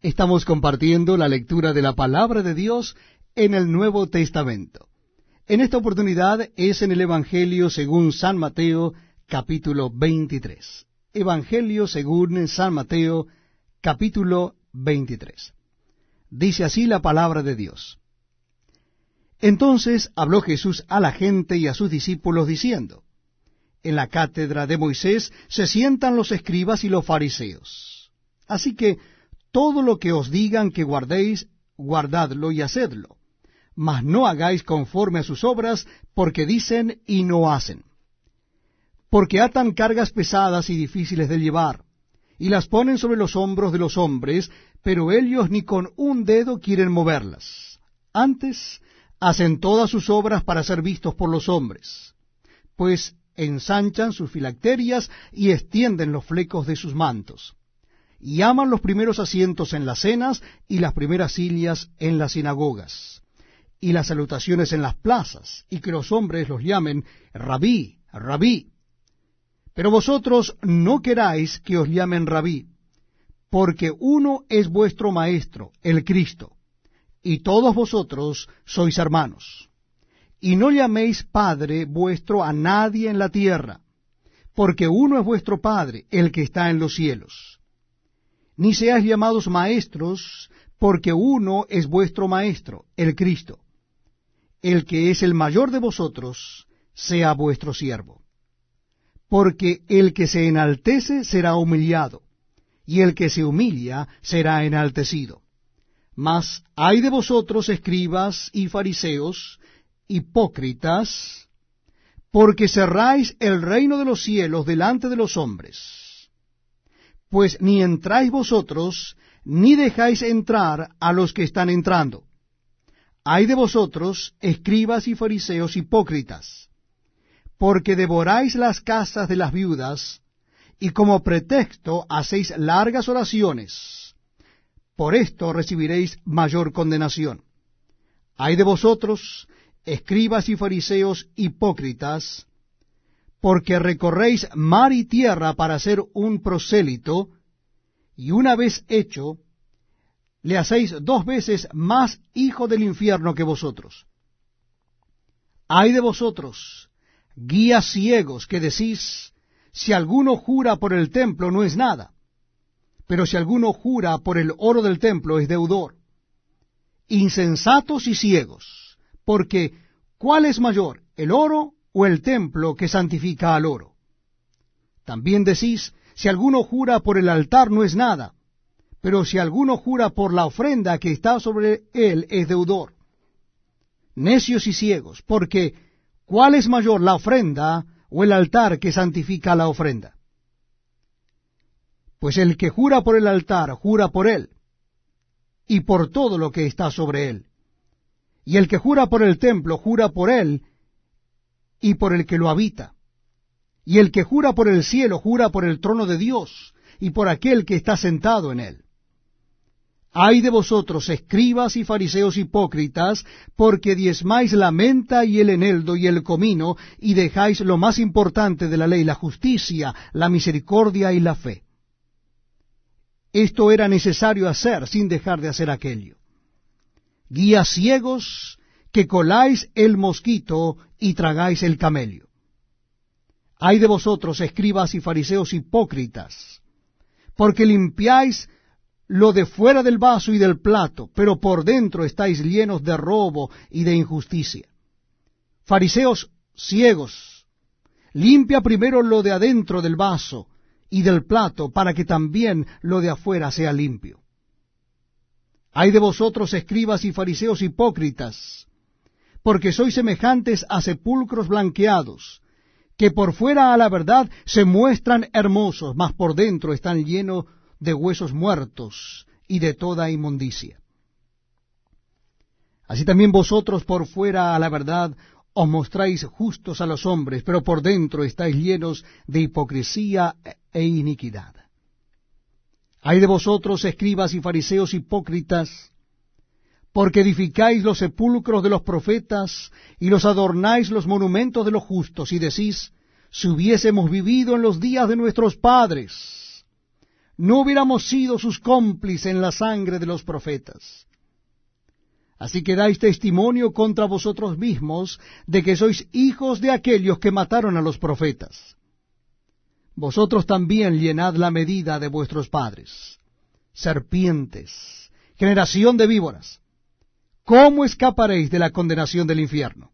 Estamos compartiendo la lectura de la palabra de Dios en el Nuevo Testamento. En esta oportunidad es en el Evangelio según San Mateo capítulo 23. Evangelio según San Mateo capítulo 23. Dice así la palabra de Dios. Entonces habló Jesús a la gente y a sus discípulos diciendo, En la cátedra de Moisés se sientan los escribas y los fariseos. Así que todo lo que os digan que guardéis, guardadlo y hacedlo. Mas no hagáis conforme a sus obras, porque dicen y no hacen. Porque atan cargas pesadas y difíciles de llevar, y las ponen sobre los hombros de los hombres, pero ellos ni con un dedo quieren moverlas. Antes hacen todas sus obras para ser vistos por los hombres, pues ensanchan sus filacterias y extienden los flecos de sus mantos y aman los primeros asientos en las cenas y las primeras sillas en las sinagogas, y las salutaciones en las plazas, y que los hombres los llamen rabí, rabí. Pero vosotros no queráis que os llamen rabí, porque uno es vuestro maestro, el Cristo, y todos vosotros sois hermanos. Y no llaméis Padre vuestro a nadie en la tierra, porque uno es vuestro Padre, el que está en los cielos ni seáis llamados maestros, porque uno es vuestro maestro, el Cristo. El que es el mayor de vosotros, sea vuestro siervo. Porque el que se enaltece será humillado, y el que se humilla será enaltecido. Mas hay de vosotros, escribas y fariseos, hipócritas, porque cerráis el reino de los cielos delante de los hombres pues ni entráis vosotros, ni dejáis entrar a los que están entrando. Hay de vosotros, escribas y fariseos hipócritas, porque devoráis las casas de las viudas, y como pretexto hacéis largas oraciones. Por esto recibiréis mayor condenación. Hay de vosotros, escribas y fariseos hipócritas, porque recorréis mar y tierra para ser un prosélito, y una vez hecho, le hacéis dos veces más hijo del infierno que vosotros. Hay de vosotros, guías ciegos, que decís, si alguno jura por el templo no es nada, pero si alguno jura por el oro del templo es deudor. Insensatos y ciegos, porque ¿cuál es mayor, el oro o el templo que santifica al oro. También decís, si alguno jura por el altar no es nada, pero si alguno jura por la ofrenda que está sobre él es deudor. Necios y ciegos, porque ¿cuál es mayor, la ofrenda o el altar que santifica la ofrenda? Pues el que jura por el altar, jura por él, y por todo lo que está sobre él. Y el que jura por el templo, jura por él, y por el que lo habita. Y el que jura por el cielo, jura por el trono de Dios y por aquel que está sentado en él. Ay de vosotros, escribas y fariseos hipócritas, porque diezmáis la menta y el eneldo y el comino, y dejáis lo más importante de la ley, la justicia, la misericordia y la fe. Esto era necesario hacer sin dejar de hacer aquello. Guías ciegos que coláis el mosquito y tragáis el camello. Hay de vosotros, escribas y fariseos hipócritas, porque limpiáis lo de fuera del vaso y del plato, pero por dentro estáis llenos de robo y de injusticia. Fariseos ciegos, limpia primero lo de adentro del vaso y del plato, para que también lo de afuera sea limpio. Hay de vosotros, escribas y fariseos hipócritas, porque sois semejantes a sepulcros blanqueados, que por fuera a la verdad se muestran hermosos, mas por dentro están llenos de huesos muertos y de toda inmundicia. Así también vosotros por fuera a la verdad os mostráis justos a los hombres, pero por dentro estáis llenos de hipocresía e iniquidad. Hay de vosotros, escribas y fariseos hipócritas, porque edificáis los sepulcros de los profetas y los adornáis los monumentos de los justos, y decís, si hubiésemos vivido en los días de nuestros padres, no hubiéramos sido sus cómplices en la sangre de los profetas. Así que dais testimonio contra vosotros mismos de que sois hijos de aquellos que mataron a los profetas. Vosotros también llenad la medida de vuestros padres. Serpientes, generación de víboras, ¿cómo escaparéis de la condenación del infierno?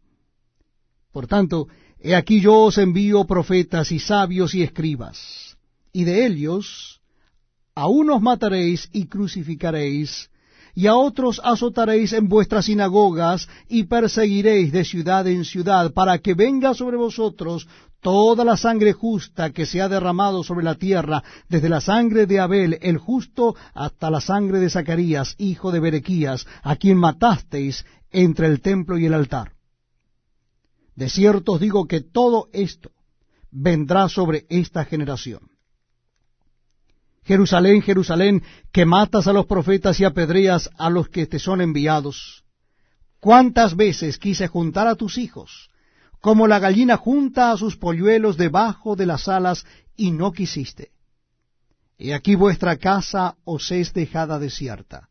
Por tanto, he aquí yo os envío profetas y sabios y escribas, y de ellos a unos mataréis y crucificaréis, y a otros azotaréis en vuestras sinagogas y perseguiréis de ciudad en ciudad, para que venga sobre vosotros toda la sangre justa que se ha derramado sobre la tierra, desde la sangre de Abel el justo hasta la sangre de Zacarías, hijo de Berequías, a quien matasteis entre el templo y el altar. De cierto os digo que todo esto vendrá sobre esta generación. Jerusalén, Jerusalén, que matas a los profetas y apedreas a los que te son enviados. ¿Cuántas veces quise juntar a tus hijos, como la gallina junta a sus polluelos debajo de las alas, y no quisiste? Y aquí vuestra casa os es dejada desierta.